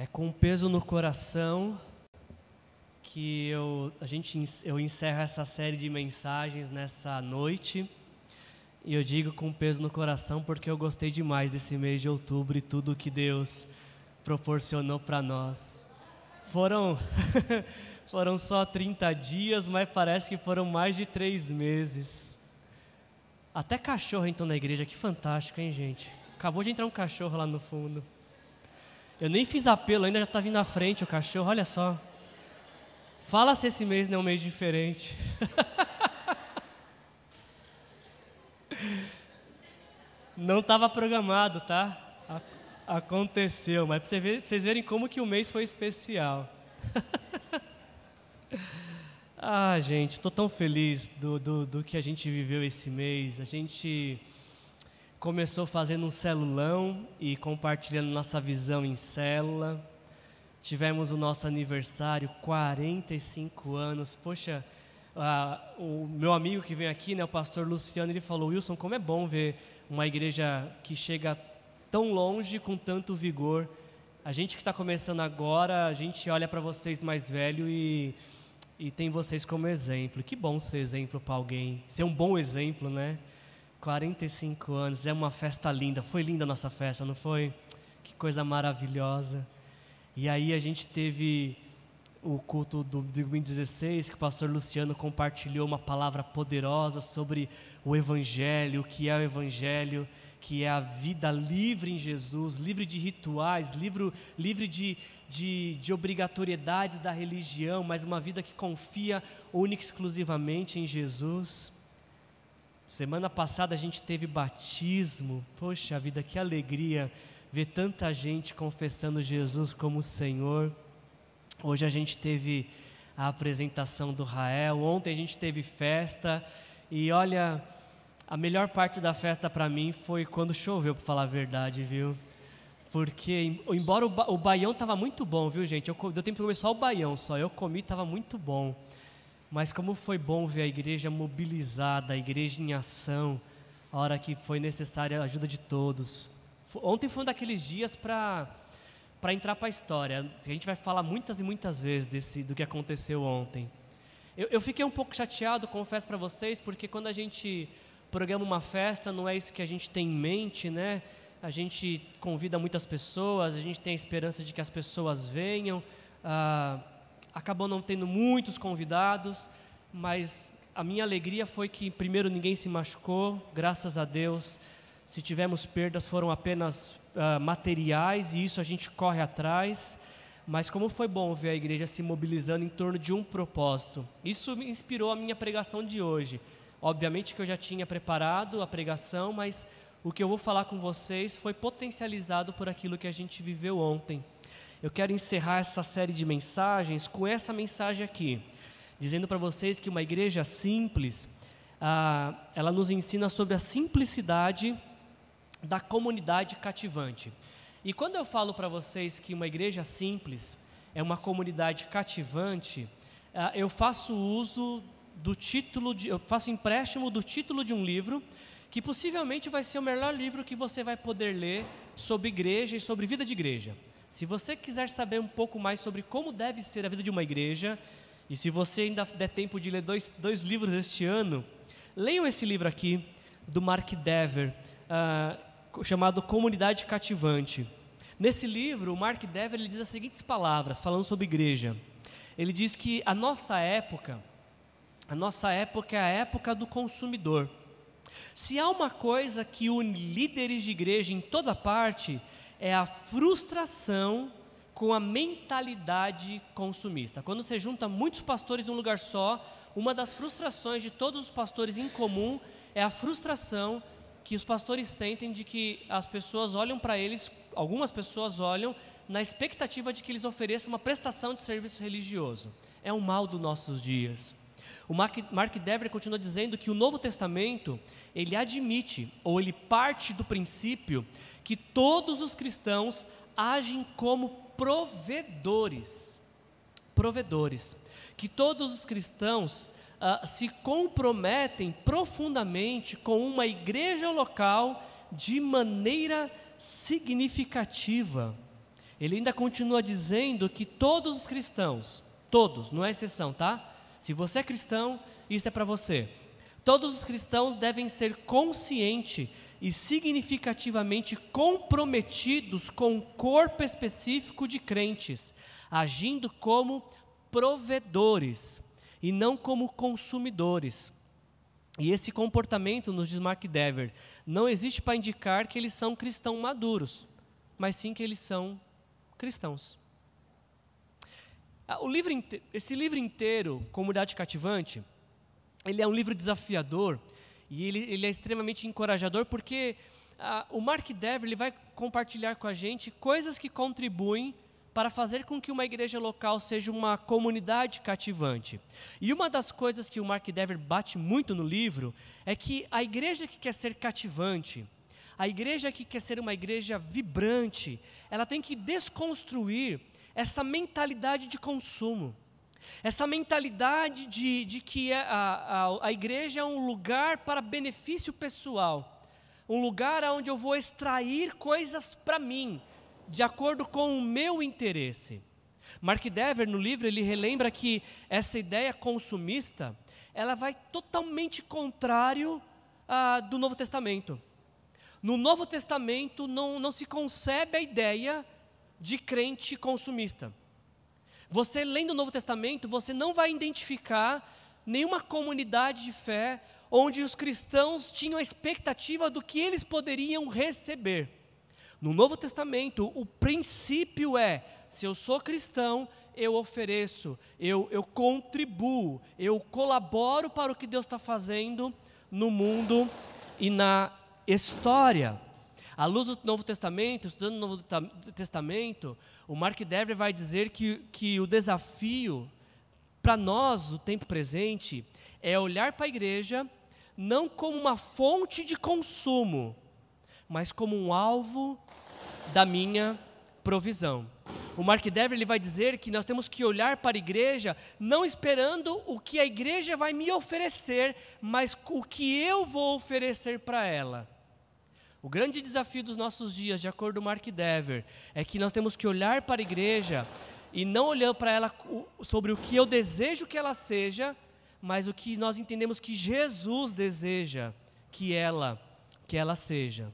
É com peso no coração que eu, a gente, eu encerro essa série de mensagens nessa noite. E eu digo com peso no coração porque eu gostei demais desse mês de outubro e tudo que Deus proporcionou para nós. Foram, foram só 30 dias, mas parece que foram mais de três meses. Até cachorro entrou na igreja, que fantástico, hein, gente? Acabou de entrar um cachorro lá no fundo. Eu nem fiz apelo, ainda já está vindo à frente o cachorro, olha só. Fala se esse mês não é um mês diferente. não estava programado, tá? Aconteceu, mas para vocês verem como que o mês foi especial. ah, gente, estou tão feliz do, do, do que a gente viveu esse mês. A gente começou fazendo um celulão e compartilhando nossa visão em célula. Tivemos o nosso aniversário, 45 anos. Poxa, o meu amigo que vem aqui, né, o pastor Luciano, ele falou: Wilson, como é bom ver uma igreja que chega tão longe com tanto vigor. A gente que está começando agora, a gente olha para vocês mais velho e, e tem vocês como exemplo. Que bom ser exemplo para alguém, ser um bom exemplo, né? 45 anos, é uma festa linda. Foi linda a nossa festa, não foi? Que coisa maravilhosa. E aí a gente teve o culto do 2016, que o pastor Luciano compartilhou uma palavra poderosa sobre o Evangelho, o que é o Evangelho, que é a vida livre em Jesus, livre de rituais, livre, livre de, de, de obrigatoriedades da religião, mas uma vida que confia única e exclusivamente em Jesus. Semana passada a gente teve batismo. Poxa vida, que alegria ver tanta gente confessando Jesus como Senhor. Hoje a gente teve a apresentação do Rael, ontem a gente teve festa e olha, a melhor parte da festa para mim foi quando choveu, para falar a verdade, viu? Porque, embora o, ba o baião estava muito bom, viu, gente? Eu, deu tempo de comer só o baião, só. Eu comi, estava muito bom. Mas como foi bom ver a igreja mobilizada, a igreja em ação, a hora que foi necessária a ajuda de todos. Ontem foi um daqueles dias para para entrar para a história. A gente vai falar muitas e muitas vezes desse do que aconteceu ontem. Eu, eu fiquei um pouco chateado, confesso para vocês, porque quando a gente programa uma festa, não é isso que a gente tem em mente, né? A gente convida muitas pessoas, a gente tem a esperança de que as pessoas venham. Ah, acabou não tendo muitos convidados, mas a minha alegria foi que, primeiro, ninguém se machucou, graças a Deus. Se tivemos perdas, foram apenas uh, materiais e isso a gente corre atrás. Mas como foi bom ver a igreja se mobilizando em torno de um propósito. Isso me inspirou a minha pregação de hoje. Obviamente que eu já tinha preparado a pregação, mas o que eu vou falar com vocês foi potencializado por aquilo que a gente viveu ontem eu quero encerrar essa série de mensagens com essa mensagem aqui, dizendo para vocês que uma igreja simples, ah, ela nos ensina sobre a simplicidade da comunidade cativante. E quando eu falo para vocês que uma igreja simples é uma comunidade cativante, ah, eu faço uso do título, de, eu faço empréstimo do título de um livro que possivelmente vai ser o melhor livro que você vai poder ler sobre igreja e sobre vida de igreja. Se você quiser saber um pouco mais sobre como deve ser a vida de uma igreja, e se você ainda der tempo de ler dois, dois livros este ano, leiam esse livro aqui, do Mark Dever, uh, chamado Comunidade Cativante. Nesse livro, o Mark Dever ele diz as seguintes palavras, falando sobre igreja. Ele diz que a nossa época, a nossa época é a época do consumidor. Se há uma coisa que une líderes de igreja em toda parte, é a frustração com a mentalidade consumista. Quando você junta muitos pastores em um lugar só, uma das frustrações de todos os pastores em comum é a frustração que os pastores sentem de que as pessoas olham para eles, algumas pessoas olham na expectativa de que eles ofereçam uma prestação de serviço religioso. É um mal dos nossos dias. O Mark, Mark Dever continua dizendo que o Novo Testamento, ele admite, ou ele parte do princípio que todos os cristãos agem como provedores. Provedores. Que todos os cristãos uh, se comprometem profundamente com uma igreja local de maneira significativa. ele ainda continua dizendo que todos os cristãos, todos, não é exceção, tá? Se você é cristão, isso é para você. Todos os cristãos devem ser conscientes e significativamente comprometidos com um corpo específico de crentes, agindo como provedores e não como consumidores. E esse comportamento, nos diz Mark Dever, não existe para indicar que eles são cristãos maduros, mas sim que eles são cristãos. Ah, o livro, esse livro inteiro, Comunidade Cativante, ele é um livro desafiador e ele, ele é extremamente encorajador porque ah, o Mark Dever ele vai compartilhar com a gente coisas que contribuem para fazer com que uma igreja local seja uma comunidade cativante. E uma das coisas que o Mark Dever bate muito no livro é que a igreja que quer ser cativante, a igreja que quer ser uma igreja vibrante, ela tem que desconstruir essa mentalidade de consumo. Essa mentalidade de, de que a, a, a igreja é um lugar para benefício pessoal, um lugar onde eu vou extrair coisas para mim, de acordo com o meu interesse. Mark Dever, no livro, ele relembra que essa ideia consumista, ela vai totalmente contrário ah, do Novo Testamento. No Novo Testamento não, não se concebe a ideia de crente consumista. Você lendo o Novo Testamento, você não vai identificar nenhuma comunidade de fé onde os cristãos tinham a expectativa do que eles poderiam receber. No Novo Testamento, o princípio é: se eu sou cristão, eu ofereço, eu, eu contribuo, eu colaboro para o que Deus está fazendo no mundo e na história. À luz do Novo Testamento, estudando o Novo Testamento, o Mark Dever vai dizer que, que o desafio para nós, o tempo presente, é olhar para a igreja não como uma fonte de consumo, mas como um alvo da minha provisão. O Mark Dever ele vai dizer que nós temos que olhar para a igreja não esperando o que a igreja vai me oferecer, mas o que eu vou oferecer para ela. O grande desafio dos nossos dias, de acordo com Mark Dever, é que nós temos que olhar para a igreja e não olhar para ela sobre o que eu desejo que ela seja, mas o que nós entendemos que Jesus deseja que ela que ela seja.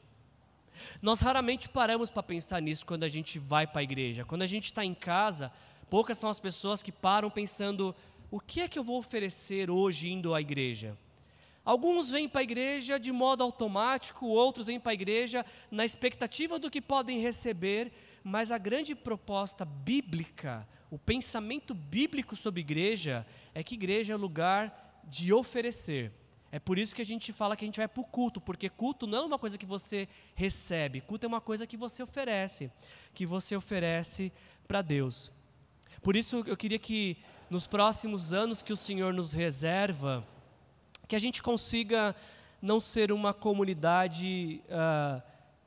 Nós raramente paramos para pensar nisso quando a gente vai para a igreja. Quando a gente está em casa, poucas são as pessoas que param pensando: o que é que eu vou oferecer hoje indo à igreja? Alguns vêm para a igreja de modo automático, outros vêm para a igreja na expectativa do que podem receber, mas a grande proposta bíblica, o pensamento bíblico sobre igreja, é que igreja é lugar de oferecer. É por isso que a gente fala que a gente vai para o culto, porque culto não é uma coisa que você recebe, culto é uma coisa que você oferece, que você oferece para Deus. Por isso eu queria que nos próximos anos que o Senhor nos reserva, que a gente consiga não ser uma comunidade uh,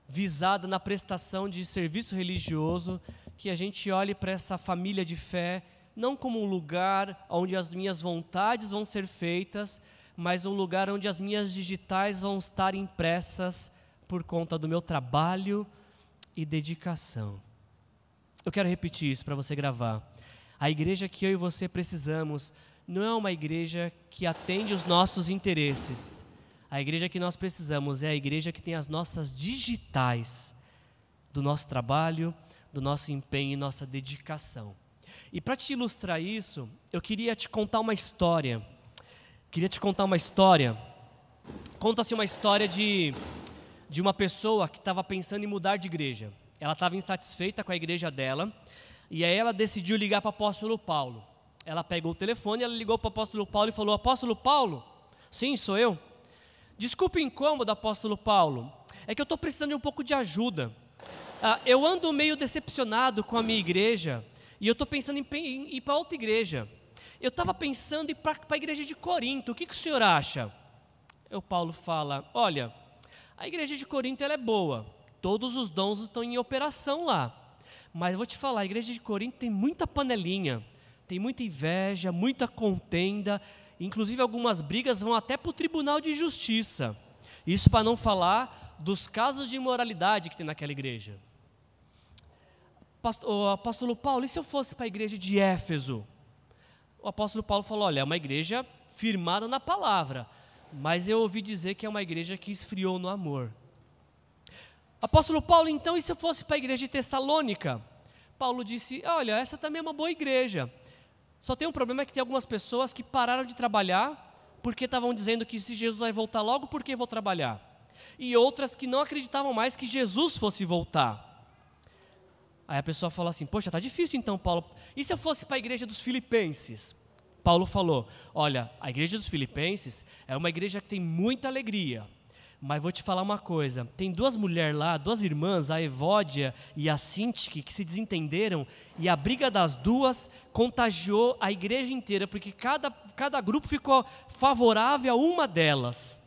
visada na prestação de serviço religioso, que a gente olhe para essa família de fé não como um lugar onde as minhas vontades vão ser feitas, mas um lugar onde as minhas digitais vão estar impressas por conta do meu trabalho e dedicação. Eu quero repetir isso para você gravar. A igreja que eu e você precisamos não é uma igreja que atende os nossos interesses. A igreja que nós precisamos é a igreja que tem as nossas digitais do nosso trabalho, do nosso empenho e nossa dedicação. E para te ilustrar isso, eu queria te contar uma história. Queria te contar uma história. Conta-se uma história de, de uma pessoa que estava pensando em mudar de igreja. Ela estava insatisfeita com a igreja dela, e aí ela decidiu ligar para o apóstolo Paulo. Ela pegou o telefone, ela ligou para o apóstolo Paulo e falou: Apóstolo Paulo? Sim, sou eu. Desculpe o incômodo, apóstolo Paulo. É que eu estou precisando de um pouco de ajuda. Ah, eu ando meio decepcionado com a minha igreja e eu estou pensando em, ir para outra igreja. Eu estava pensando em ir para a igreja de Corinto. O que, que o senhor acha? O Paulo fala: Olha, a igreja de Corinto ela é boa. Todos os dons estão em operação lá. Mas eu vou te falar, a igreja de Corinto tem muita panelinha tem muita inveja, muita contenda, inclusive algumas brigas vão até para o tribunal de justiça. Isso para não falar dos casos de imoralidade que tem naquela igreja. o apóstolo Paulo, e se eu fosse para a igreja de Éfeso? O apóstolo Paulo falou: olha, é uma igreja firmada na palavra, mas eu ouvi dizer que é uma igreja que esfriou no amor. Apóstolo Paulo, então, e se eu fosse para a igreja de Tessalônica? Paulo disse: Olha, essa também é uma boa igreja. Só tem um problema é que tem algumas pessoas que pararam de trabalhar porque estavam dizendo que se Jesus vai voltar logo, por que vou trabalhar? E outras que não acreditavam mais que Jesus fosse voltar. Aí a pessoa falou assim: Poxa, tá difícil então, Paulo. E se eu fosse para a igreja dos Filipenses? Paulo falou: Olha, a igreja dos Filipenses é uma igreja que tem muita alegria, mas vou te falar uma coisa: tem duas mulheres lá, duas irmãs, a Evódia e a Sintique, que se desentenderam, e a briga das duas contagiou a igreja inteira, porque cada, cada grupo ficou favorável a uma delas.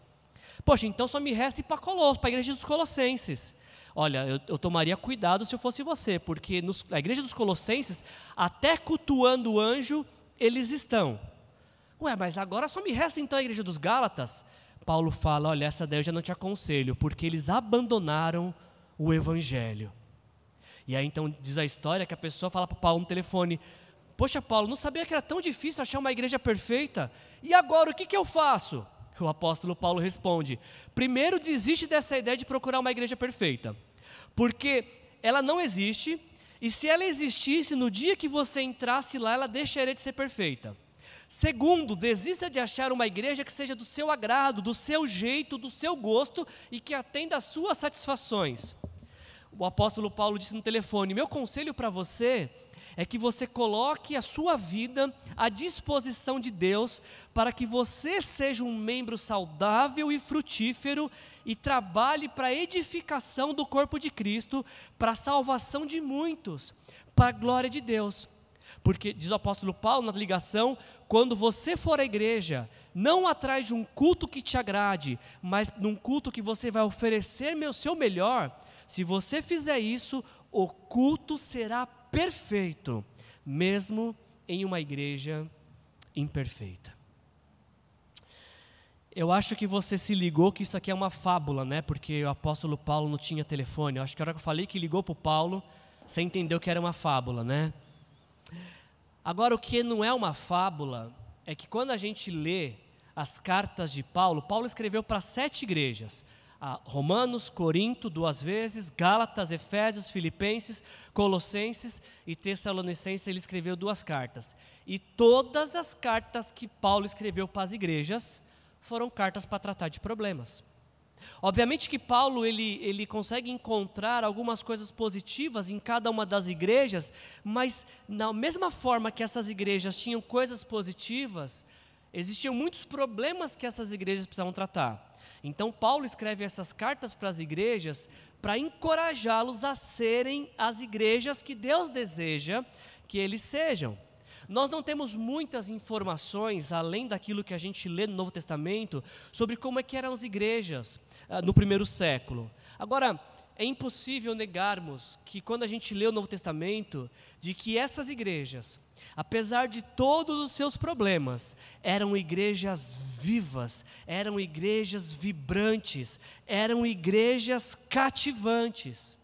Poxa, então só me resta ir para Colosso, para a igreja dos Colossenses. Olha, eu, eu, tomaria cuidado se eu fosse você, porque nos, igreja dos Colossenses, até cultuando o anjo, eles estão. Ué, mas agora só me resta então a igreja dos Gálatas. Paulo fala: olha, essa daí eu já não te aconselho, porque eles abandonaram o evangelho. E aí então diz a história que a pessoa fala para Paulo no telefone: Poxa, Paulo, não sabia que era tão difícil achar uma igreja perfeita? E agora o que, que eu faço? O apóstolo Paulo responde: primeiro desiste dessa ideia de procurar uma igreja perfeita, porque ela não existe, e se ela existisse, no dia que você entrasse lá, ela deixaria de ser perfeita. Segundo, desista de achar uma igreja que seja do seu agrado, do seu jeito, do seu gosto e que atenda às suas satisfações. O apóstolo Paulo disse no telefone: Meu conselho para você é que você coloque a sua vida à disposição de Deus para que você seja um membro saudável e frutífero e trabalhe para a edificação do corpo de Cristo, para a salvação de muitos, para a glória de Deus. Porque, diz o apóstolo Paulo na ligação, quando você for à igreja, não atrás de um culto que te agrade, mas num culto que você vai oferecer o seu melhor, se você fizer isso, o culto será perfeito, mesmo em uma igreja imperfeita. Eu acho que você se ligou que isso aqui é uma fábula, né? Porque o apóstolo Paulo não tinha telefone. Eu acho que a hora que eu falei que ligou para o Paulo, você entendeu que era uma fábula, né? Agora, o que não é uma fábula é que quando a gente lê as cartas de Paulo, Paulo escreveu para sete igrejas: Romanos, Corinto, duas vezes, Gálatas, Efésios, Filipenses, Colossenses e Tessalonicenses. Ele escreveu duas cartas. E todas as cartas que Paulo escreveu para as igrejas foram cartas para tratar de problemas. Obviamente que Paulo ele, ele consegue encontrar algumas coisas positivas em cada uma das igrejas, mas na mesma forma que essas igrejas tinham coisas positivas, existiam muitos problemas que essas igrejas precisavam tratar. Então Paulo escreve essas cartas para as igrejas para encorajá-los a serem as igrejas que Deus deseja que eles sejam. Nós não temos muitas informações, além daquilo que a gente lê no Novo Testamento, sobre como é que eram as igrejas. Ah, no primeiro século. Agora, é impossível negarmos que quando a gente lê o Novo Testamento, de que essas igrejas, apesar de todos os seus problemas, eram igrejas vivas, eram igrejas vibrantes, eram igrejas cativantes.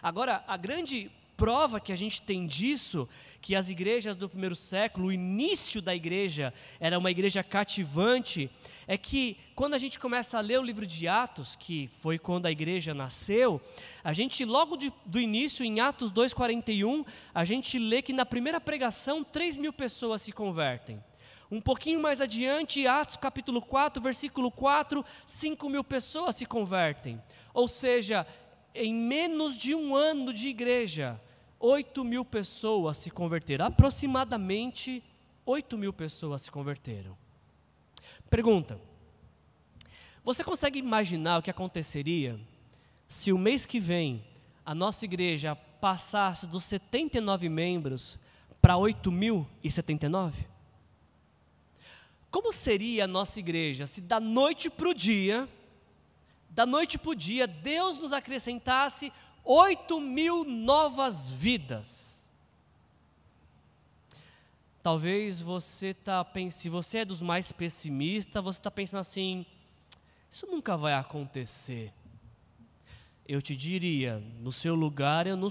Agora, a grande prova que a gente tem disso, que as igrejas do primeiro século, o início da igreja era uma igreja cativante, é que quando a gente começa a ler o livro de Atos, que foi quando a igreja nasceu, a gente logo de, do início, em Atos 2,41, a gente lê que na primeira pregação 3 mil pessoas se convertem. Um pouquinho mais adiante, Atos capítulo 4, versículo 4, 5 mil pessoas se convertem. Ou seja, em menos de um ano de igreja, 8 mil pessoas se converteram. Aproximadamente 8 mil pessoas se converteram. Pergunta: Você consegue imaginar o que aconteceria se o mês que vem a nossa igreja passasse dos 79 membros para 8.079? Como seria a nossa igreja se da noite para o dia, da noite para o dia, Deus nos acrescentasse 8 mil novas vidas? Talvez você está pensando, se você é dos mais pessimistas, você está pensando assim: isso nunca vai acontecer. eu te diria: no seu lugar eu não,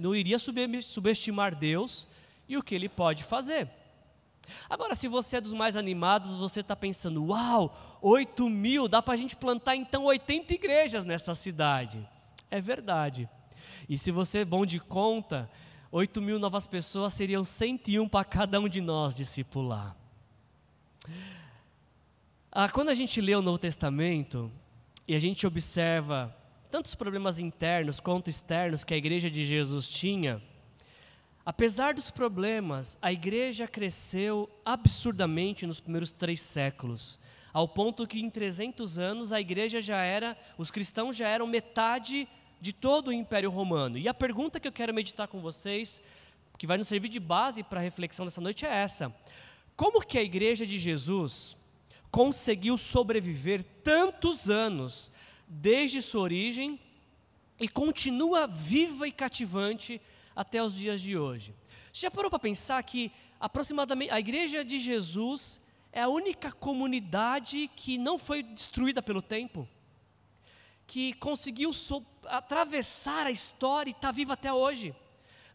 não iria subestimar Deus e o que Ele pode fazer. Agora, se você é dos mais animados, você está pensando: uau, 8 mil, dá para a gente plantar então 80 igrejas nessa cidade. É verdade. E se você é bom de conta, 8 mil novas pessoas seriam 101 para cada um de nós discipular. Ah, quando a gente lê o Novo Testamento e a gente observa tantos problemas internos quanto externos que a igreja de Jesus tinha, apesar dos problemas, a igreja cresceu absurdamente nos primeiros três séculos, ao ponto que em 300 anos a igreja já era, os cristãos já eram metade de todo o Império Romano. E a pergunta que eu quero meditar com vocês, que vai nos servir de base para a reflexão dessa noite, é essa: Como que a igreja de Jesus conseguiu sobreviver tantos anos desde sua origem e continua viva e cativante até os dias de hoje. Você já parou para pensar que aproximadamente a igreja de Jesus é a única comunidade que não foi destruída pelo tempo? Que conseguiu atravessar a história e está viva até hoje.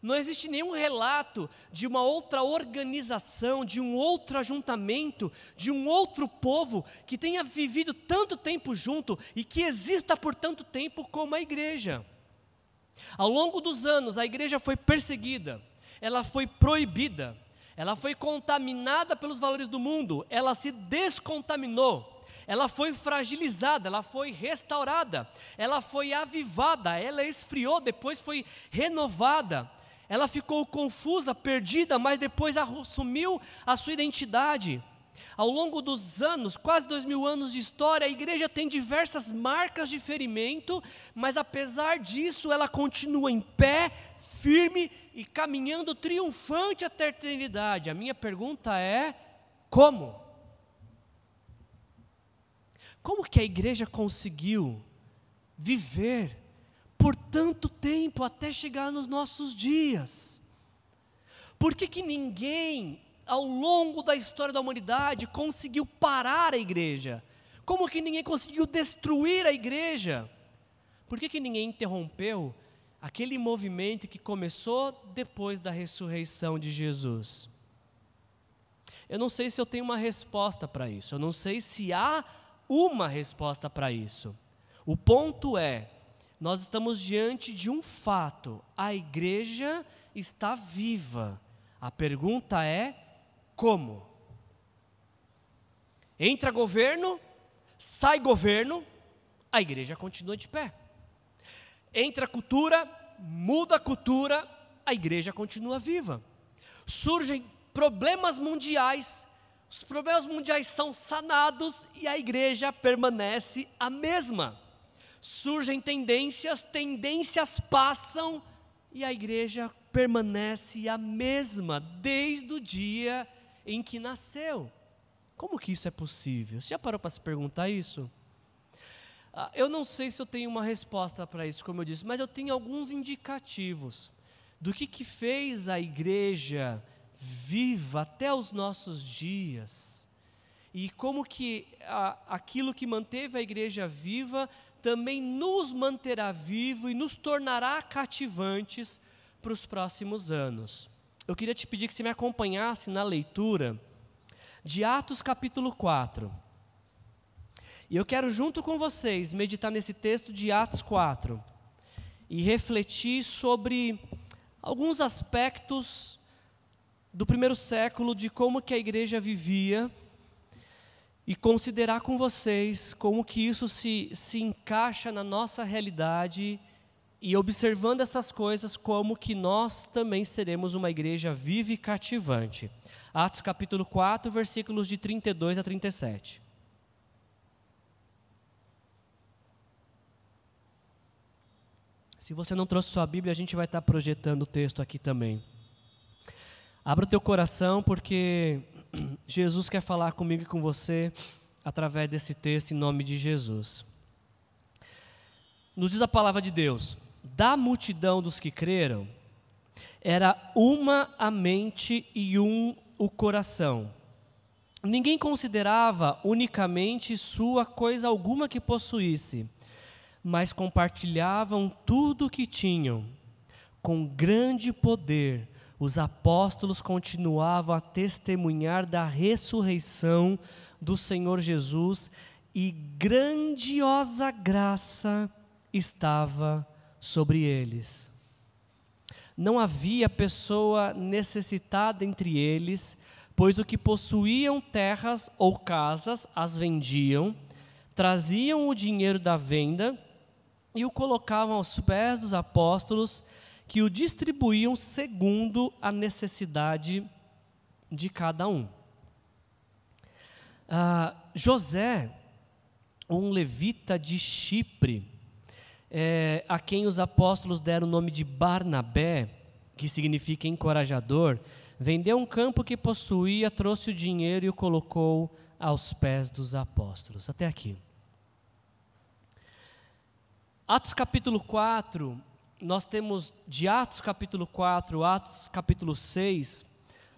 Não existe nenhum relato de uma outra organização, de um outro ajuntamento, de um outro povo que tenha vivido tanto tempo junto e que exista por tanto tempo como a igreja. Ao longo dos anos, a igreja foi perseguida, ela foi proibida, ela foi contaminada pelos valores do mundo, ela se descontaminou ela foi fragilizada, ela foi restaurada, ela foi avivada, ela esfriou, depois foi renovada. Ela ficou confusa, perdida, mas depois assumiu a sua identidade. Ao longo dos anos, quase dois mil anos de história, a igreja tem diversas marcas de ferimento, mas apesar disso, ela continua em pé, firme e caminhando triunfante até a eternidade. A minha pergunta é: como? Como que a igreja conseguiu viver por tanto tempo até chegar nos nossos dias? Por que, que ninguém, ao longo da história da humanidade, conseguiu parar a igreja? Como que ninguém conseguiu destruir a igreja? Por que, que ninguém interrompeu aquele movimento que começou depois da ressurreição de Jesus? Eu não sei se eu tenho uma resposta para isso, eu não sei se há uma resposta para isso. O ponto é, nós estamos diante de um fato: a igreja está viva. A pergunta é: como? Entra governo, sai governo, a igreja continua de pé. Entra cultura, muda a cultura, a igreja continua viva. Surgem problemas mundiais, os problemas mundiais são sanados e a igreja permanece a mesma surgem tendências, tendências passam e a igreja permanece a mesma desde o dia em que nasceu. Como que isso é possível? Você já parou para se perguntar isso? Ah, eu não sei se eu tenho uma resposta para isso, como eu disse, mas eu tenho alguns indicativos do que, que fez a igreja viva até os nossos dias e como que a, aquilo que manteve a igreja viva também nos manterá vivo e nos tornará cativantes para os próximos anos. Eu queria te pedir que você me acompanhasse na leitura de Atos capítulo 4. E eu quero, junto com vocês, meditar nesse texto de Atos 4 e refletir sobre alguns aspectos do primeiro século de como que a igreja vivia e considerar com vocês como que isso se, se encaixa na nossa realidade e observando essas coisas como que nós também seremos uma igreja viva e cativante. Atos capítulo 4, versículos de 32 a 37. Se você não trouxe sua Bíblia, a gente vai estar projetando o texto aqui também. Abra o teu coração, porque Jesus quer falar comigo e com você através desse texto em nome de Jesus. Nos diz a palavra de Deus: da multidão dos que creram, era uma a mente e um o coração. Ninguém considerava unicamente sua coisa alguma que possuísse, mas compartilhavam tudo o que tinham. Com grande poder, os apóstolos continuavam a testemunhar da ressurreição do Senhor Jesus e grandiosa graça estava sobre eles. Não havia pessoa necessitada entre eles, pois o que possuíam terras ou casas as vendiam, traziam o dinheiro da venda e o colocavam aos pés dos apóstolos, que o distribuíam segundo a necessidade de cada um. Ah, José, um levita de Chipre, é, a quem os apóstolos deram o nome de Barnabé, que significa encorajador, vendeu um campo que possuía, trouxe o dinheiro e o colocou aos pés dos apóstolos. Até aqui. Atos capítulo 4, nós temos de Atos capítulo 4, Atos capítulo 6,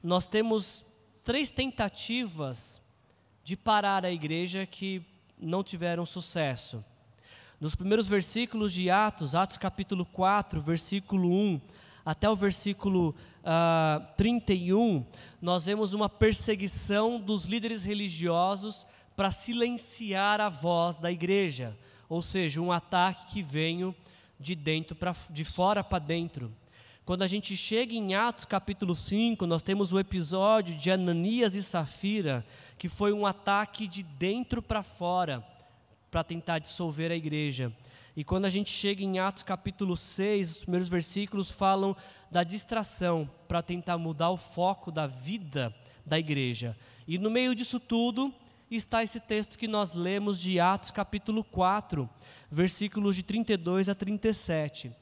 nós temos três tentativas de parar a igreja que não tiveram sucesso. Nos primeiros versículos de Atos, Atos capítulo 4, versículo 1 até o versículo uh, ah, 31, nós vemos uma perseguição dos líderes religiosos para silenciar a voz da igreja, ou seja, um ataque que veio de dentro para de fora para dentro. Quando a gente chega em Atos capítulo 5, nós temos o episódio de Ananias e Safira, que foi um ataque de dentro para fora, para tentar dissolver a igreja. E quando a gente chega em Atos capítulo 6, os primeiros versículos falam da distração, para tentar mudar o foco da vida da igreja. E no meio disso tudo está esse texto que nós lemos de Atos capítulo 4, versículos de 32 a 37.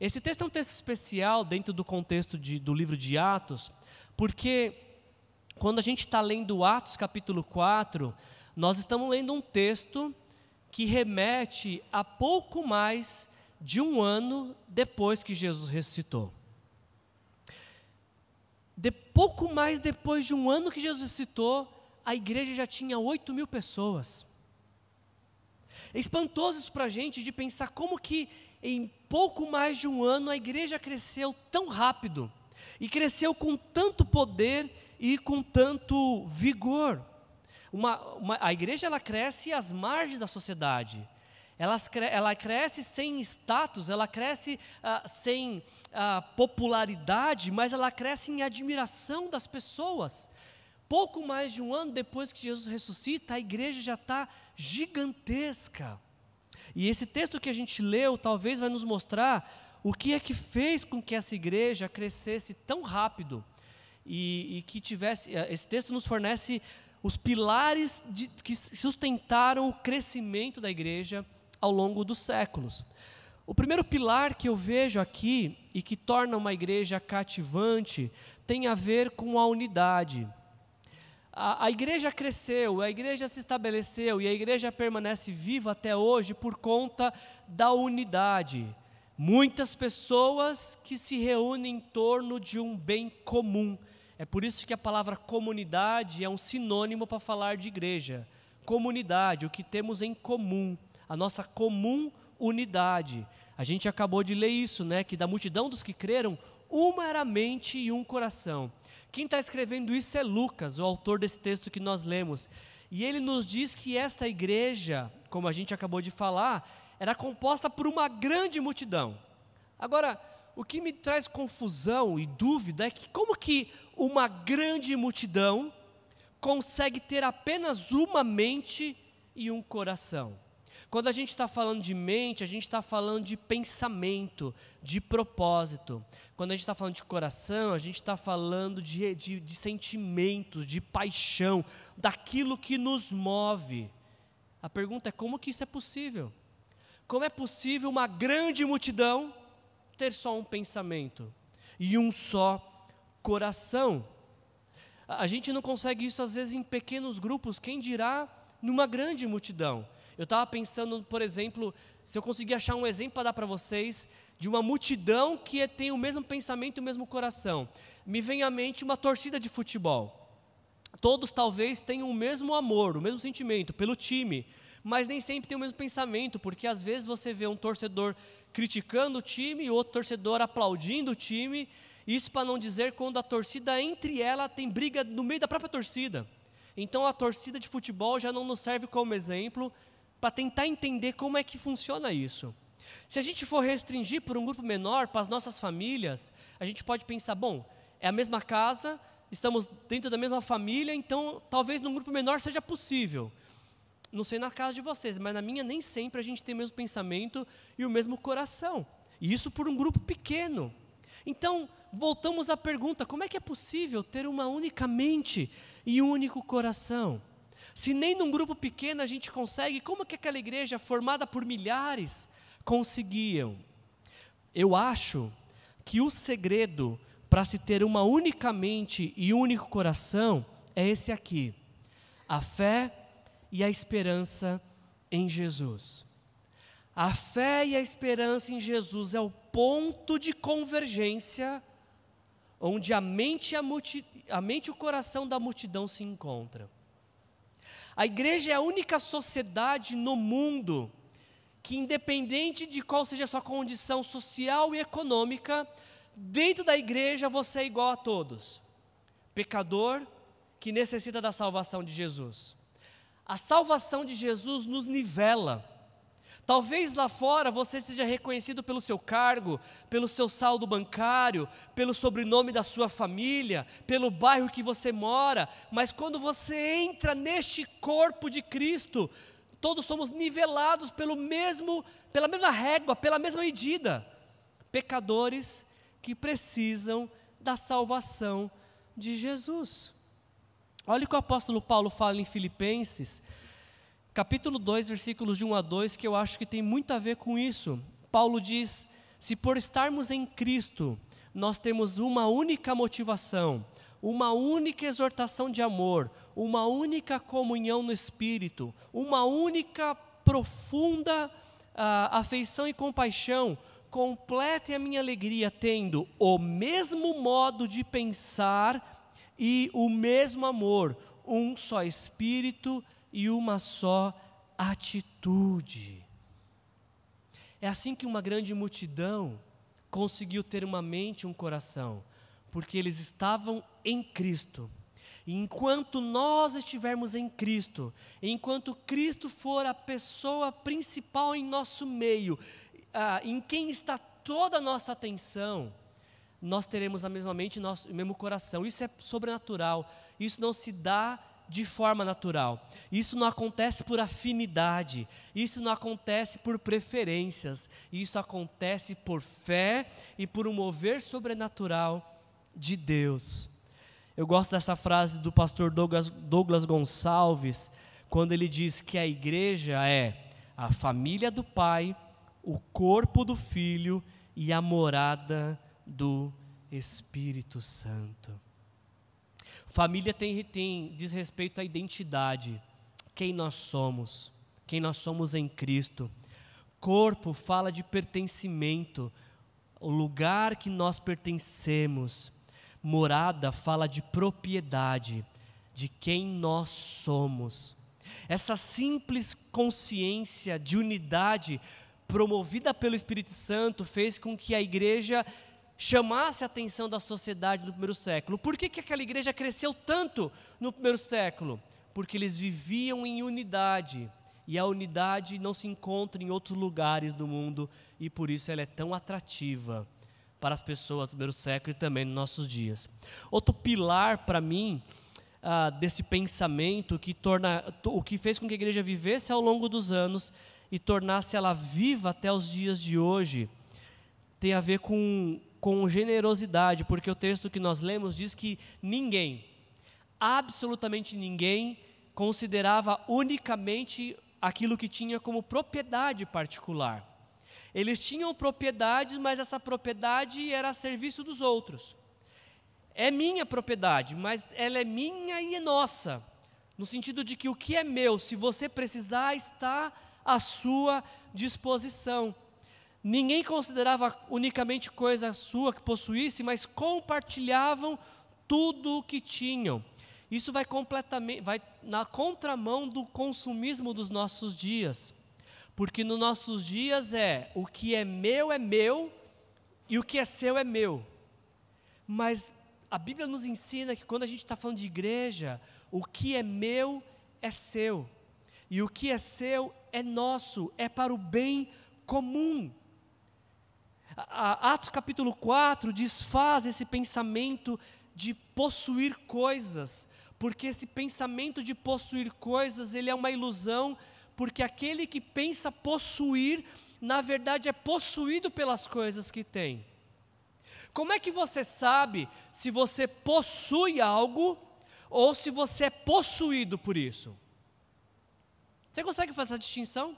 Esse texto é um texto especial dentro do contexto de, do livro de Atos, porque quando a gente está lendo Atos capítulo 4, nós estamos lendo um texto que remete a pouco mais de um ano depois que Jesus ressuscitou. De pouco mais depois de um ano que Jesus ressuscitou, a igreja já tinha 8 mil pessoas. É espantoso isso para a gente de pensar como que em pouco mais de um ano a igreja cresceu tão rápido e cresceu com tanto poder e com tanto vigor. Uma, uma, a igreja ela cresce às margens da sociedade. Ela, ela cresce sem status, ela cresce ah, sem ah, popularidade, mas ela cresce em admiração das pessoas. Pouco mais de um ano depois que Jesus ressuscita, a igreja já está gigantesca. E esse texto que a gente leu talvez vai nos mostrar o que é que fez com que essa igreja crescesse tão rápido e, e que tivesse. Eh, esse texto nos fornece os pilares de, que sustentaram o crescimento da igreja ao longo dos séculos. O primeiro pilar que eu vejo aqui e que torna uma igreja cativante tem a ver com a unidade a, a igreja cresceu, a igreja se estabeleceu e a igreja permanece viva até hoje por conta da unidade. Muitas pessoas que se reúnem em torno de um bem comum. É por isso que a palavra comunidade é um sinônimo para falar de igreja. Comunidade, o que temos em comum, a nossa comum unidade. A gente acabou de ler isso, né? Que da multidão dos que creram, uma era mente e um coração. Quem está escrevendo isso é Lucas, o autor desse texto que nós lemos. E ele nos diz que esta igreja, como a gente acabou de falar, era composta por uma grande multidão. Agora, o que me traz confusão e dúvida é que como que uma grande multidão consegue ter apenas uma mente e um coração? Quando a gente está falando de mente, a gente está falando de pensamento, de propósito. Quando a gente está falando de coração, a gente está falando de, de, de sentimentos, de paixão, daquilo que nos move. A pergunta é como que isso é possível? Como é possível uma grande multidão ter só um pensamento e um só coração? A gente não consegue isso às vezes em pequenos grupos, quem dirá numa grande multidão? Eu estava pensando, por exemplo, se eu conseguir achar um exemplo para dar para vocês de uma multidão que tem o mesmo pensamento e o mesmo coração. Me vem à mente uma torcida de futebol. Todos talvez tenham o mesmo amor, o mesmo sentimento pelo time, mas nem sempre tem o mesmo pensamento, porque às vezes você vê um torcedor criticando o time e outro torcedor aplaudindo o time. Isso para não dizer quando a torcida entre ela tem briga no meio da própria torcida. Então a torcida de futebol já não nos serve como exemplo para tentar entender como é que funciona isso. Se a gente for restringir por um grupo menor, para as nossas famílias, a gente pode pensar, bom, é a mesma casa, estamos dentro da mesma família, então talvez num grupo menor seja possível. Não sei na casa de vocês, mas na minha nem sempre a gente tem o mesmo pensamento e o mesmo coração. E isso por um grupo pequeno. Então, voltamos à pergunta: como é que é possível ter uma única mente e um único coração? Se nem num grupo pequeno a gente consegue, como que aquela igreja formada por milhares conseguiam? Eu acho que o segredo para se ter uma única mente e único coração é esse aqui: a fé e a esperança em Jesus. A fé e a esperança em Jesus é o ponto de convergência onde a mente e, a, multi, a mente e o coração da multidão se encontram. A igreja é a única sociedade no mundo que, independente de qual seja a sua condição social e econômica, dentro da igreja você é igual a todos. Pecador que necessita da salvação de Jesus. A salvação de Jesus nos nivela. Talvez lá fora você seja reconhecido pelo seu cargo, pelo seu saldo bancário, pelo sobrenome da sua família, pelo bairro que você mora, mas quando você entra neste corpo de Cristo, todos somos nivelados pelo mesmo, pela mesma régua, pela mesma medida. Pecadores que precisam da salvação de Jesus. Olha o que o apóstolo Paulo fala em Filipenses, capítulo 2, versículos de 1 a 2, que eu acho que tem muito a ver com isso. Paulo diz: Se por estarmos em Cristo, nós temos uma única motivação, uma única exortação de amor, uma única comunhão no Espírito, uma única profunda uh, afeição e compaixão, complete a minha alegria tendo o mesmo modo de pensar e o mesmo amor, um só espírito e uma só atitude. É assim que uma grande multidão conseguiu ter uma mente e um coração, porque eles estavam em Cristo. E enquanto nós estivermos em Cristo, enquanto Cristo for a pessoa principal em nosso meio, ah, em quem está toda a nossa atenção, nós teremos a mesma mente e o mesmo coração. Isso é sobrenatural. Isso não se dá de forma natural. Isso não acontece por afinidade. Isso não acontece por preferências. Isso acontece por fé e por um mover sobrenatural de Deus. Eu gosto dessa frase do pastor Douglas, Douglas Gonçalves, quando ele diz que a igreja é a família do Pai, o corpo do Filho e a morada do Espírito Santo. Família tem, tem, diz respeito à identidade, quem nós somos, quem nós somos em Cristo. Corpo fala de pertencimento, o lugar que nós pertencemos. Morada fala de propriedade, de quem nós somos. Essa simples consciência de unidade promovida pelo Espírito Santo fez com que a igreja chamasse a atenção da sociedade do primeiro século. Por que, que aquela igreja cresceu tanto no primeiro século? Porque eles viviam em unidade. E a unidade não se encontra em outros lugares do mundo e por isso ela é tão atrativa para as pessoas do primeiro século e também nos nossos dias. Outro pilar para mim ah, desse pensamento que torna o que fez com que a igreja vivesse ao longo dos anos e tornasse ela viva até os dias de hoje tem a ver com com generosidade, porque o texto que nós lemos diz que ninguém, absolutamente ninguém, considerava unicamente aquilo que tinha como propriedade particular. Eles tinham propriedades, mas essa propriedade era a serviço dos outros. É minha propriedade, mas ela é minha e é nossa. No sentido de que o que é meu, se você precisar, está à sua disposição. Ninguém considerava unicamente coisa sua que possuísse, mas compartilhavam tudo o que tinham. Isso vai completamente, vai na contramão do consumismo dos nossos dias. Porque nos nossos dias é o que é meu é meu e o que é seu é meu. Mas a Bíblia nos ensina que quando a gente está falando de igreja, o que é meu é seu. E o que é seu é nosso, é para o bem comum. Atos capítulo 4 desfaz esse pensamento de possuir coisas, porque esse pensamento de possuir coisas, ele é uma ilusão, porque aquele que pensa possuir, na verdade é possuído pelas coisas que tem. Como é que você sabe se você possui algo ou se você é possuído por isso? Você consegue fazer essa distinção?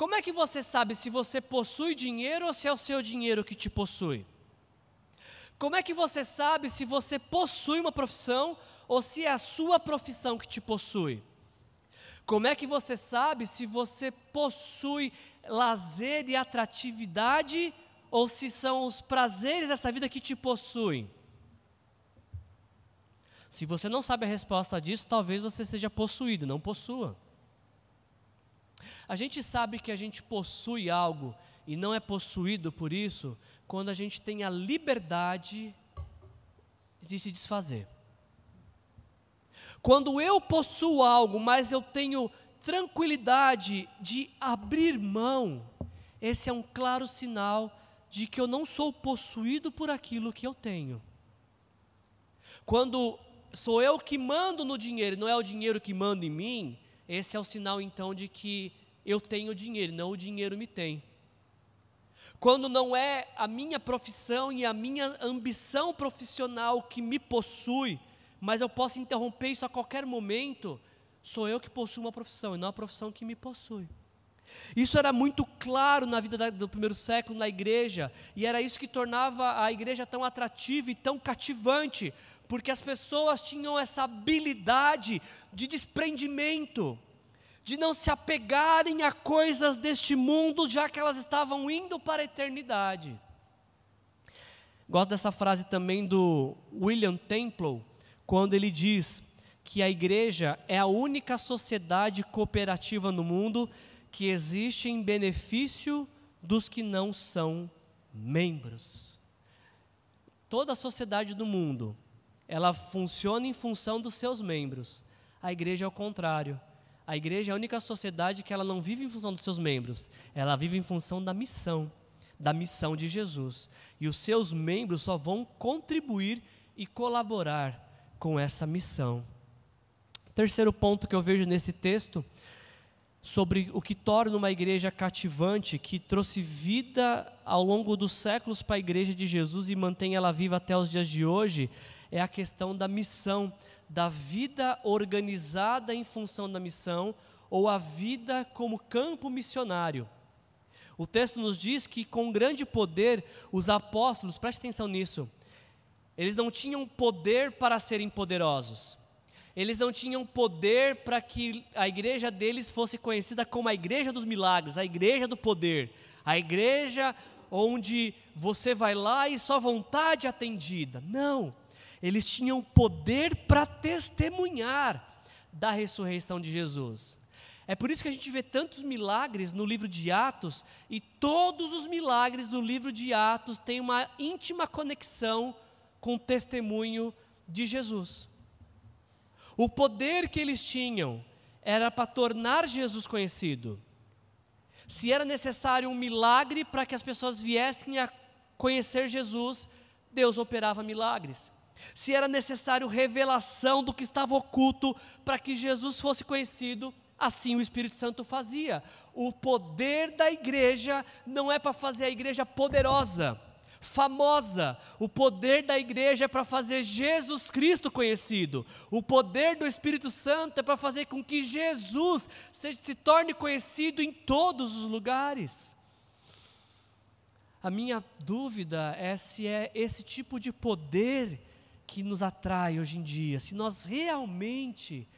Como é que você sabe se você possui dinheiro ou se é o seu dinheiro que te possui? Como é que você sabe se você possui uma profissão ou se é a sua profissão que te possui? Como é que você sabe se você possui lazer e atratividade ou se são os prazeres dessa vida que te possuem? Se você não sabe a resposta disso, talvez você seja possuído, não possua. A gente sabe que a gente possui algo e não é possuído por isso quando a gente tem a liberdade de se desfazer. Quando eu possuo algo, mas eu tenho tranquilidade de abrir mão, esse é um claro sinal de que eu não sou possuído por aquilo que eu tenho. Quando sou eu que mando no dinheiro, não é o dinheiro que manda em mim, esse é o sinal então de que eu tenho dinheiro, não o dinheiro me tem. Quando não é a minha profissão e a minha ambição profissional que me possui, mas eu posso interromper isso a qualquer momento, sou eu que possuo uma profissão e não a profissão que me possui. Isso era muito claro na vida do primeiro século na igreja, e era isso que tornava a igreja tão atrativa e tão cativante, porque as pessoas tinham essa habilidade de desprendimento de não se apegarem a coisas deste mundo, já que elas estavam indo para a eternidade. Gosto dessa frase também do William Temple, quando ele diz que a igreja é a única sociedade cooperativa no mundo que existe em benefício dos que não são membros. Toda a sociedade do mundo, ela funciona em função dos seus membros. A igreja é o contrário a igreja é a única sociedade que ela não vive em função dos seus membros, ela vive em função da missão, da missão de Jesus. E os seus membros só vão contribuir e colaborar com essa missão. Terceiro ponto que eu vejo nesse texto, sobre o que torna uma igreja cativante, que trouxe vida ao longo dos séculos para a igreja de Jesus e mantém ela viva até os dias de hoje, é a questão da missão da vida organizada em função da missão ou a vida como campo missionário. O texto nos diz que com grande poder os apóstolos, preste atenção nisso, eles não tinham poder para serem poderosos. Eles não tinham poder para que a igreja deles fosse conhecida como a igreja dos milagres, a igreja do poder, a igreja onde você vai lá e sua vontade atendida. Não eles tinham poder para testemunhar da ressurreição de Jesus. É por isso que a gente vê tantos milagres no livro de Atos, e todos os milagres do livro de Atos têm uma íntima conexão com o testemunho de Jesus. O poder que eles tinham era para tornar Jesus conhecido. Se era necessário um milagre para que as pessoas viessem a conhecer Jesus, Deus operava milagres se era necessário revelação do que estava oculto para que Jesus fosse conhecido, assim o Espírito Santo fazia. O poder da igreja não é para fazer a igreja poderosa, famosa. O poder da igreja é para fazer Jesus Cristo conhecido. O poder do Espírito Santo é para fazer com que Jesus se, se torne conhecido em todos os lugares. A minha dúvida é se é esse tipo de poder que nos atrai hoje em dia, se nós realmente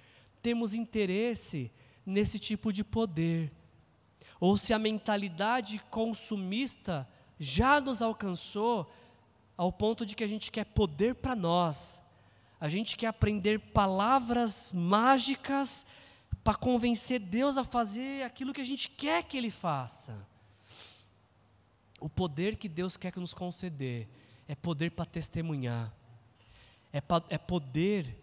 temos interesse nesse tipo de poder, ou se a mentalidade consumista já nos alcançou ao ponto de que a gente quer poder para nós, a gente quer aprender palavras mágicas para convencer Deus a fazer aquilo que a gente quer que Ele faça. O poder que Deus quer que nos conceder é poder para testemunhar, é, é poder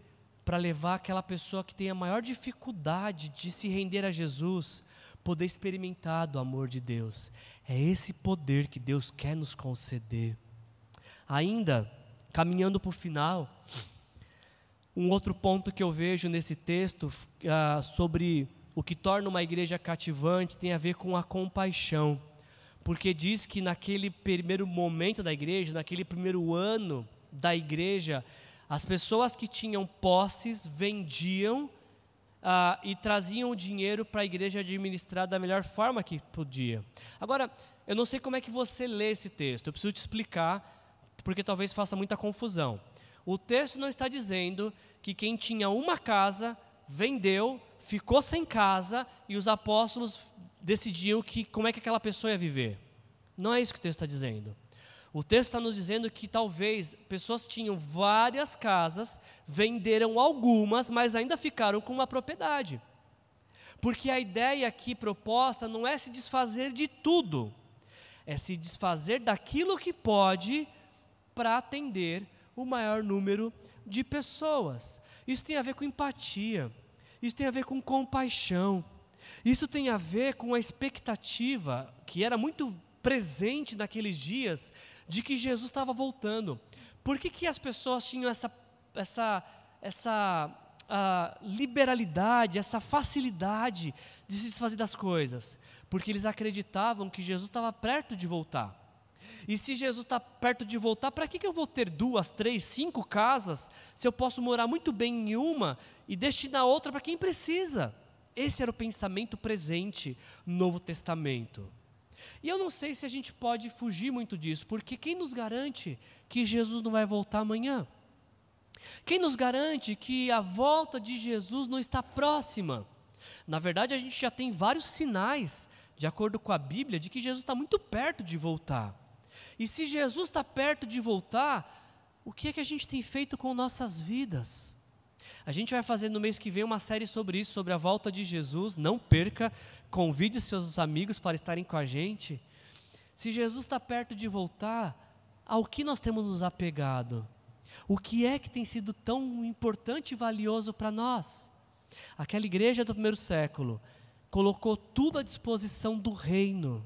para levar aquela pessoa que tem a maior dificuldade de se render a Jesus, poder experimentar do amor de Deus. É esse poder que Deus quer nos conceder. Ainda, caminhando para o final, um outro ponto que eu vejo nesse texto uh, sobre o que torna uma igreja cativante tem a ver com a compaixão porque diz que naquele primeiro momento da igreja, naquele primeiro ano da igreja, as pessoas que tinham posses vendiam ah, e traziam o dinheiro para a igreja administrar da melhor forma que podia. Agora, eu não sei como é que você lê esse texto, eu preciso te explicar, porque talvez faça muita confusão. O texto não está dizendo que quem tinha uma casa vendeu, ficou sem casa e os apóstolos decidiam que, como é que aquela pessoa ia viver. Não é isso que o texto está dizendo. O texto está nos dizendo que talvez pessoas tinham várias casas, venderam algumas, mas ainda ficaram com uma propriedade. Porque a ideia aqui proposta não é se desfazer de tudo, é se desfazer daquilo que pode para atender o maior número de pessoas. Isso tem a ver com empatia, isso tem a ver com compaixão. Isso tem a ver com a expectativa que era muito presente naqueles dias de que Jesus estava voltando. Por que, que as pessoas tinham essa, essa, essa uh, liberalidade, essa facilidade de se desfazer das coisas? Porque eles acreditavam que Jesus estava perto de voltar. E se Jesus está perto de voltar, para que, que eu vou ter duas, três, cinco casas, se eu posso morar muito bem em uma e destinar outra para quem precisa? Esse era o pensamento presente no Novo Testamento. E eu não sei se a gente pode fugir muito disso, porque quem nos garante que Jesus não vai voltar amanhã? Quem nos garante que a volta de Jesus não está próxima? Na verdade, a gente já tem vários sinais, de acordo com a Bíblia, de que Jesus está muito perto de voltar. E se Jesus está perto de voltar, o que é que a gente tem feito com nossas vidas? A gente vai fazer no mês que vem uma série sobre isso, sobre a volta de Jesus. Não perca, convide seus amigos para estarem com a gente. Se Jesus está perto de voltar, ao que nós temos nos apegado? O que é que tem sido tão importante e valioso para nós? Aquela igreja do primeiro século colocou tudo à disposição do reino,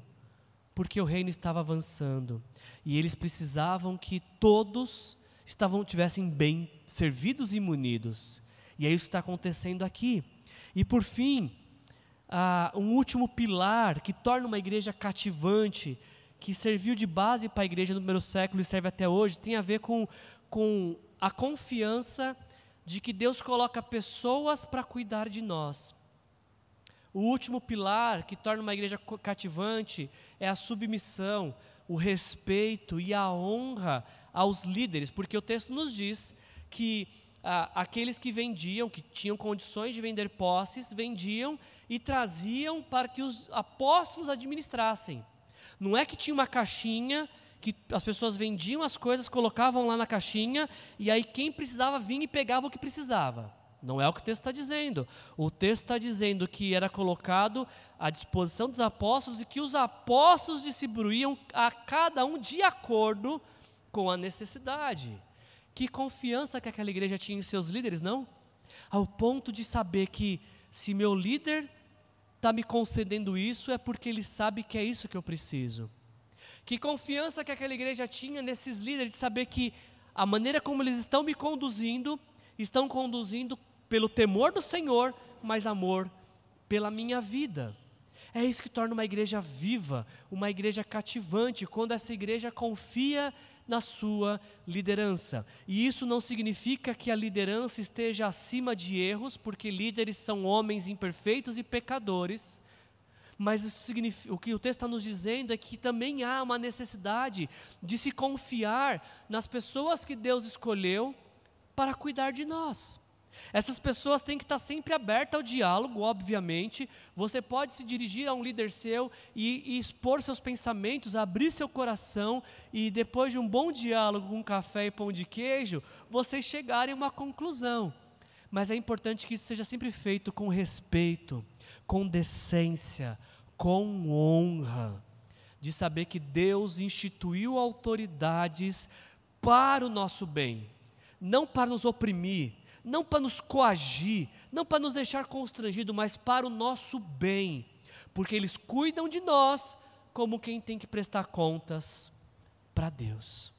porque o reino estava avançando e eles precisavam que todos estavam tivessem bem servidos e munidos. E é isso que está acontecendo aqui. E por fim, uh, um último pilar que torna uma igreja cativante, que serviu de base para a igreja no primeiro século e serve até hoje, tem a ver com, com a confiança de que Deus coloca pessoas para cuidar de nós. O último pilar que torna uma igreja cativante é a submissão, o respeito e a honra aos líderes, porque o texto nos diz que ah, aqueles que vendiam, que tinham condições de vender posses, vendiam e traziam para que os apóstolos administrassem. Não é que tinha uma caixinha que as pessoas vendiam as coisas, colocavam lá na caixinha e aí quem precisava vinha e pegava o que precisava. Não é o que o texto está dizendo. O texto está dizendo que era colocado à disposição dos apóstolos e que os apóstolos distribuíam a cada um de acordo com a necessidade. Que confiança que aquela igreja tinha em seus líderes, não? Ao ponto de saber que se meu líder está me concedendo isso, é porque ele sabe que é isso que eu preciso. Que confiança que aquela igreja tinha nesses líderes, de saber que a maneira como eles estão me conduzindo, estão conduzindo pelo temor do Senhor, mas amor pela minha vida. É isso que torna uma igreja viva, uma igreja cativante, quando essa igreja confia na sua liderança. E isso não significa que a liderança esteja acima de erros, porque líderes são homens imperfeitos e pecadores. Mas o que o texto está nos dizendo é que também há uma necessidade de se confiar nas pessoas que Deus escolheu para cuidar de nós. Essas pessoas têm que estar sempre abertas ao diálogo, obviamente. Você pode se dirigir a um líder seu e, e, expor seus pensamentos, abrir seu coração e depois de um bom diálogo com café e pão de queijo, vocês chegarem a uma conclusão. Mas é importante que isso seja sempre feito com respeito, com decência, com honra, de saber que Deus instituiu autoridades para o nosso bem, não para nos oprimir, não para nos coagir, não para nos deixar constrangido, mas para o nosso bem, porque eles cuidam de nós como quem tem que prestar contas para Deus.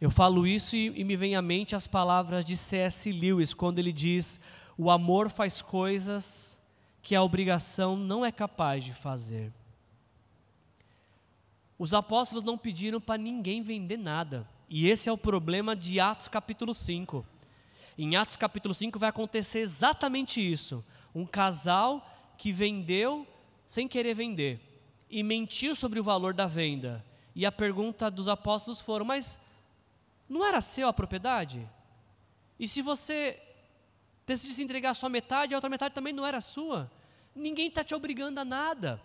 Eu falo isso e, e, me vem à mente as palavras de C.S. Lewis, quando ele diz: O amor faz coisas que a obrigação não é capaz de fazer. Os apóstolos não pediram para ninguém vender nada, e esse é o problema de Atos capítulo 5. Em Atos capítulo 5 vai acontecer exatamente isso. Um casal que vendeu sem querer vender e mentiu sobre o valor da venda. E a pergunta dos apóstolos foram: Mas não era seu a propriedade? E se você decidisse entregar só metade, a outra metade também não era sua? Ninguém está te obrigando a nada.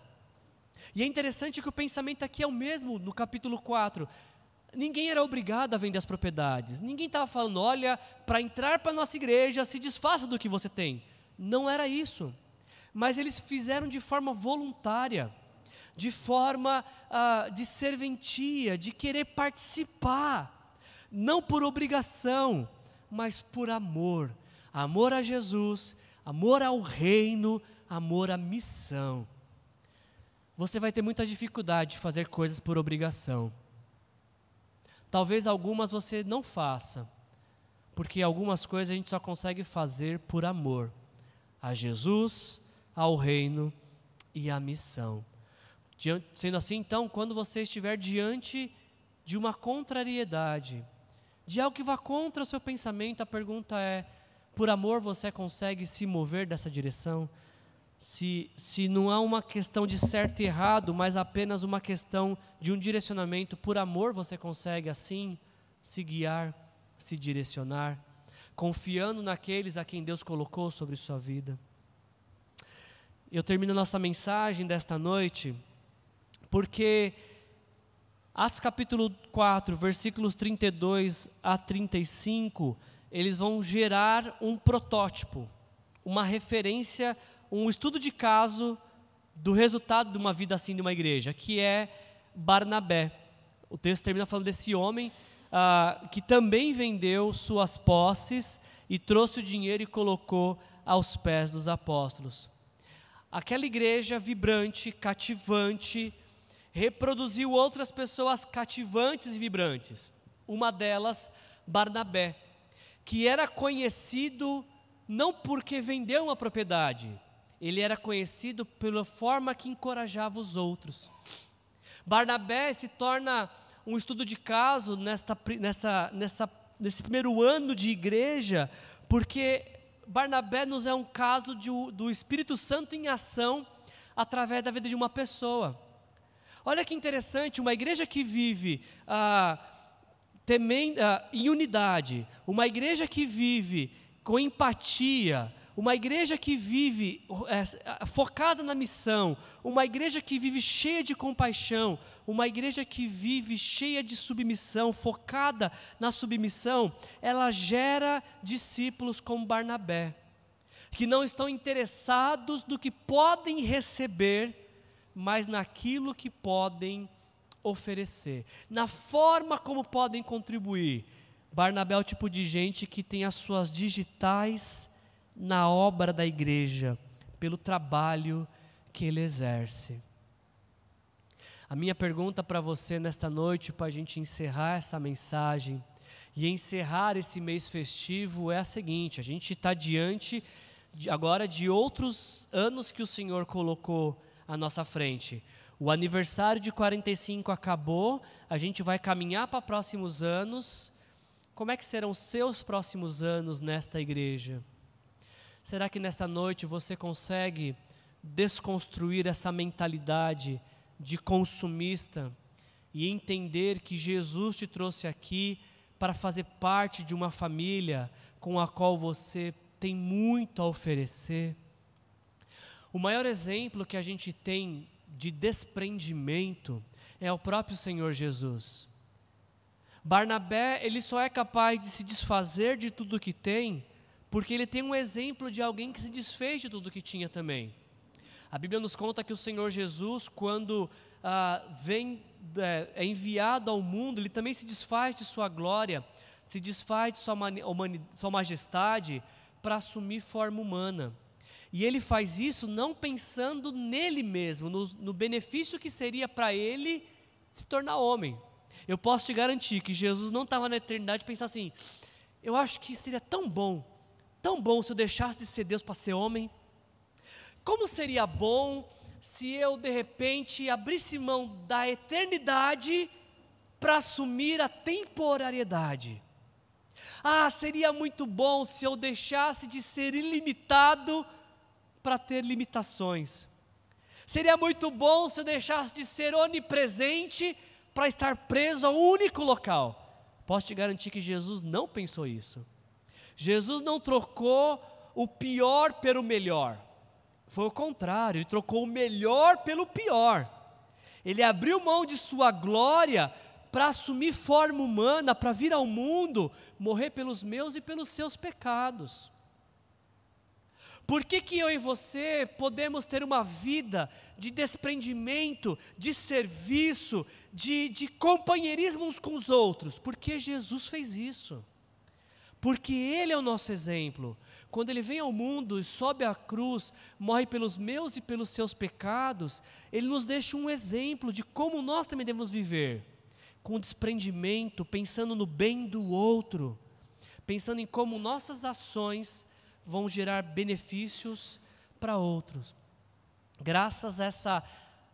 E é interessante que o pensamento aqui é o mesmo no capítulo 4. Ninguém era obrigado a vender as propriedades. Ninguém estava falando, olha, para entrar para a nossa igreja, se desfaça do que você tem. Não era isso. Mas eles fizeram de forma voluntária, de forma ah, de serventia, de querer participar, não por obrigação, mas por amor. Amor a Jesus, amor ao reino, amor à missão. Você vai ter muita dificuldade de fazer coisas por obrigação Talvez algumas você não faça, porque algumas coisas a gente só consegue fazer por amor a Jesus, ao reino e à missão. Sendo assim, então, quando você estiver diante de uma contrariedade, de algo que vá contra o seu pensamento, a pergunta é: por amor você consegue se mover dessa direção? Se, se não há uma questão de certo e errado, mas apenas uma questão de um direcionamento, por amor você consegue assim se guiar, se direcionar, confiando naqueles a quem Deus colocou sobre sua vida. Eu termino nossa mensagem desta noite, porque Atos capítulo 4, versículos 32 a 35, eles vão gerar um protótipo, uma referência um estudo de caso do resultado de uma vida assim de uma igreja, que é Barnabé. O texto termina falando desse homem ah, que também vendeu suas posses e trouxe o dinheiro e colocou aos pés dos apóstolos. Aquela igreja vibrante, cativante, reproduziu outras pessoas cativantes e vibrantes. Uma delas, Barnabé, que era conhecido não porque vendeu uma propriedade, ele era conhecido pela forma que encorajava os outros. Barnabé se torna um estudo de caso nesta, nessa, nessa, nesse primeiro ano de igreja, porque Barnabé nos é um caso de, do Espírito Santo em ação através da vida de uma pessoa. Olha que interessante, uma igreja que vive ah, ah, em unidade, uma igreja que vive com empatia, uma igreja que vive é, focada na missão, uma igreja que vive cheia de compaixão, uma igreja que vive cheia de submissão, focada na submissão, ela gera discípulos como Barnabé, que não estão interessados no que podem receber, mas naquilo que podem oferecer, na forma como podem contribuir. Barnabé é o tipo de gente que tem as suas digitais na obra da igreja, pelo trabalho que ele exerce. A minha pergunta para você nesta noite, para a gente encerrar essa mensagem e encerrar esse mês festivo, é a seguinte: a gente está diante de, agora de outros anos que o Senhor colocou à nossa frente. O aniversário de 45 acabou, a gente vai caminhar para próximos anos. Como é que serão seus próximos anos nesta igreja? Será que nesta noite você consegue desconstruir essa mentalidade de consumista e entender que Jesus te trouxe aqui para fazer parte de uma família com a qual você tem muito a oferecer. O maior exemplo que a gente tem de desprendimento é o próprio Senhor Jesus. Barnabé, ele só é capaz de se desfazer de tudo que tem, porque ele tem um exemplo de alguém que se desfez de tudo que tinha também. A Bíblia nos conta que o Senhor Jesus, quando ah, vem, é, é enviado ao mundo, ele também se desfaz de sua glória, se desfaz de sua, sua majestade para assumir forma humana. E ele faz isso não pensando nele mesmo, no, no benefício que seria para ele se tornar homem. Eu posso te garantir que Jesus não estava na eternidade pensando assim: eu acho que seria tão bom, tão bom se eu deixasse de ser Deus para ser homem. Como seria bom se eu de repente abrisse mão da eternidade para assumir a temporariedade? Ah, seria muito bom se eu deixasse de ser ilimitado para ter limitações. Seria muito bom se eu deixasse de ser onipresente para estar preso a um único local. Posso te garantir que Jesus não pensou isso. Jesus não trocou o pior pelo melhor. Foi o contrário, ele trocou o melhor pelo pior. Ele abriu mão de sua glória para assumir forma humana, para vir ao mundo, morrer pelos meus e pelos seus pecados. Por que, que eu e você podemos ter uma vida de desprendimento, de serviço, de, de companheirismo uns com os outros? Porque Jesus fez isso. Porque Ele é o nosso exemplo. Quando Ele vem ao mundo e sobe à cruz, morre pelos meus e pelos seus pecados, Ele nos deixa um exemplo de como nós também devemos viver. Com desprendimento, pensando no bem do outro, pensando em como nossas ações vão gerar benefícios para outros. Graças a essa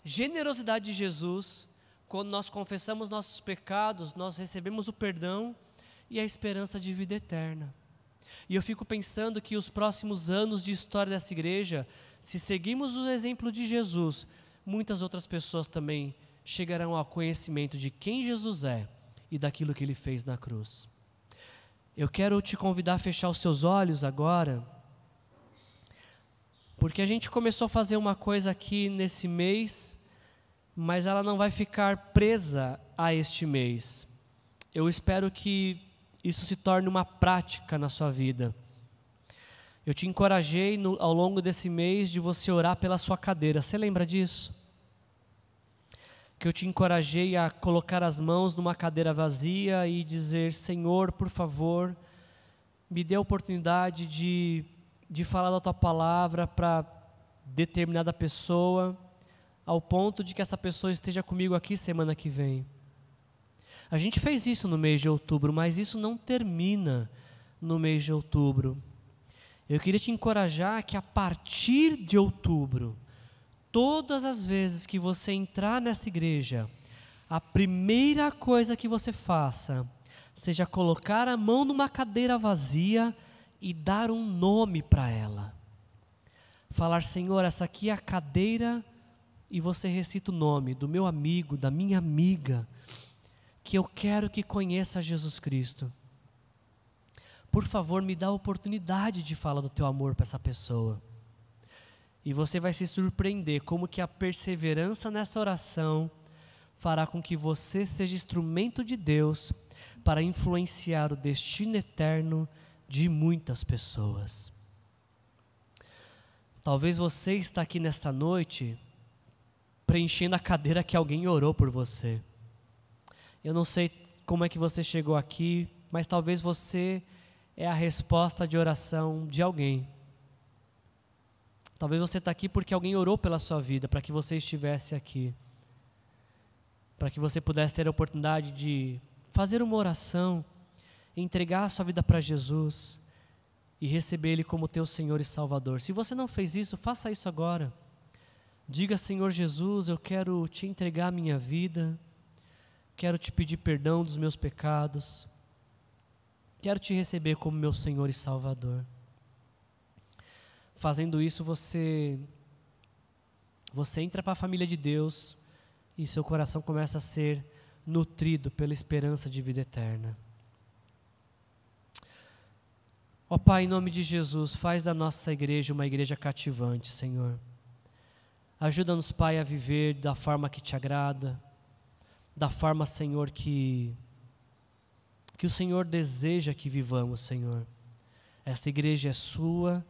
generosidade de Jesus, quando nós confessamos nossos pecados, nós recebemos o perdão e a esperança de vida eterna. E eu fico pensando que os próximos anos de história dessa igreja, se seguirmos o exemplo de Jesus, muitas outras pessoas também chegarão ao conhecimento de quem Jesus é e daquilo que ele fez na cruz. Eu quero te convidar a fechar os seus olhos agora, porque a gente começou a fazer uma coisa aqui nesse mês, mas ela não vai ficar presa a este mês. Eu espero que isso se torne uma prática na sua vida. Eu te encorajei no, ao longo desse mês de você orar pela sua cadeira. Você lembra disso? que eu te encorajei a colocar as mãos numa cadeira vazia e dizer: Senhor, por favor, me dê a oportunidade de, de falar da tua palavra para determinada pessoa, ao ponto de que essa pessoa esteja comigo aqui semana que vem. A gente fez isso no mês de outubro, mas isso não termina no mês de outubro. Eu queria te encorajar que a partir de outubro, Todas as vezes que você entrar nesta igreja, a primeira coisa que você faça seja colocar a mão numa cadeira vazia e dar um nome para ela. Falar, Senhor, essa aqui é a cadeira, e você recita o nome do meu amigo, da minha amiga, que eu quero que conheça Jesus Cristo. Por favor, me dá a oportunidade de falar do teu amor para essa pessoa. E você vai se surpreender como que a perseverança nessa oração fará com que você seja instrumento de Deus para influenciar o destino eterno de muitas pessoas. Talvez você está aqui nesta noite preenchendo a cadeira que alguém orou por você. Eu não sei como é que você chegou aqui, mas talvez você é a resposta de oração de alguém. Talvez você está aqui porque alguém orou pela sua vida, para que você estivesse aqui. Para que você pudesse ter a oportunidade de fazer uma oração, entregar a sua vida para Jesus e receber Ele como teu Senhor e Salvador. Se você não fez isso, faça isso agora. Diga, Senhor Jesus, eu quero te entregar a minha vida, quero te pedir perdão dos meus pecados, quero te receber como meu Senhor e Salvador. Fazendo isso, você você entra para a família de Deus e seu coração começa a ser nutrido pela esperança de vida eterna. Ó Pai, em nome de Jesus, faz da nossa igreja uma igreja cativante, Senhor. Ajuda-nos, Pai, a viver da forma que te agrada, da forma, Senhor, que que o Senhor deseja que vivamos, Senhor. Esta igreja é sua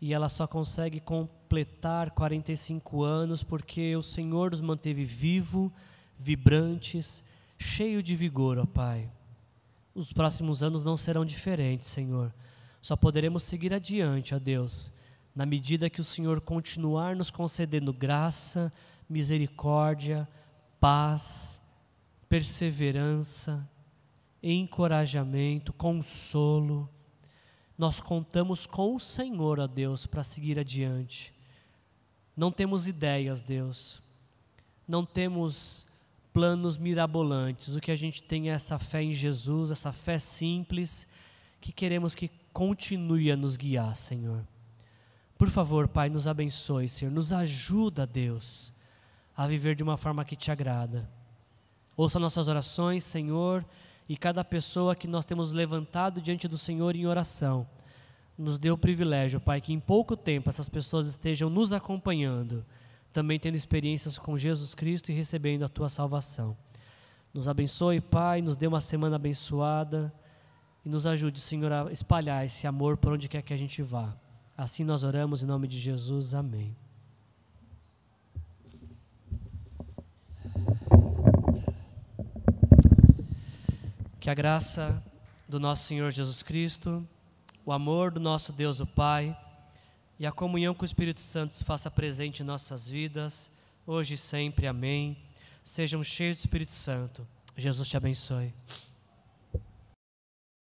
e ela só consegue completar 45 anos porque o Senhor nos manteve vivo, vibrantes, cheio de vigor, ó Pai. Os próximos anos não serão diferentes, Senhor. Só poderemos seguir adiante, ó Deus, na medida que o Senhor continuar nos concedendo graça, misericórdia, paz, perseverança, encorajamento, consolo. Nós contamos com o Senhor, ó Deus, para seguir adiante. Não temos ideias, Deus. Não temos planos mirabolantes. O que a gente tem é essa fé em Jesus, essa fé simples, que queremos que continue a nos guiar, Senhor. Por favor, Pai, nos abençoe, Senhor. Nos ajuda, Deus, a viver de uma forma que te agrada. Ouça nossas orações, Senhor e cada pessoa que nós temos levantado diante do Senhor em oração. Nos dê o privilégio, Pai, que em pouco tempo essas pessoas estejam nos acompanhando, também tendo experiências com Jesus Cristo e recebendo a tua salvação. Nos abençoe, Pai, nos dê uma semana abençoada e nos ajude, Senhor, a espalhar esse amor por onde quer que a gente vá. Assim nós oramos em nome de Jesus. Amém. Que a graça do nosso Senhor Jesus Cristo, o amor do nosso Deus o Pai e a comunhão com o Espírito Santo se faça presente em nossas vidas, hoje e sempre. Amém. Sejam cheios do Espírito Santo. Jesus te abençoe.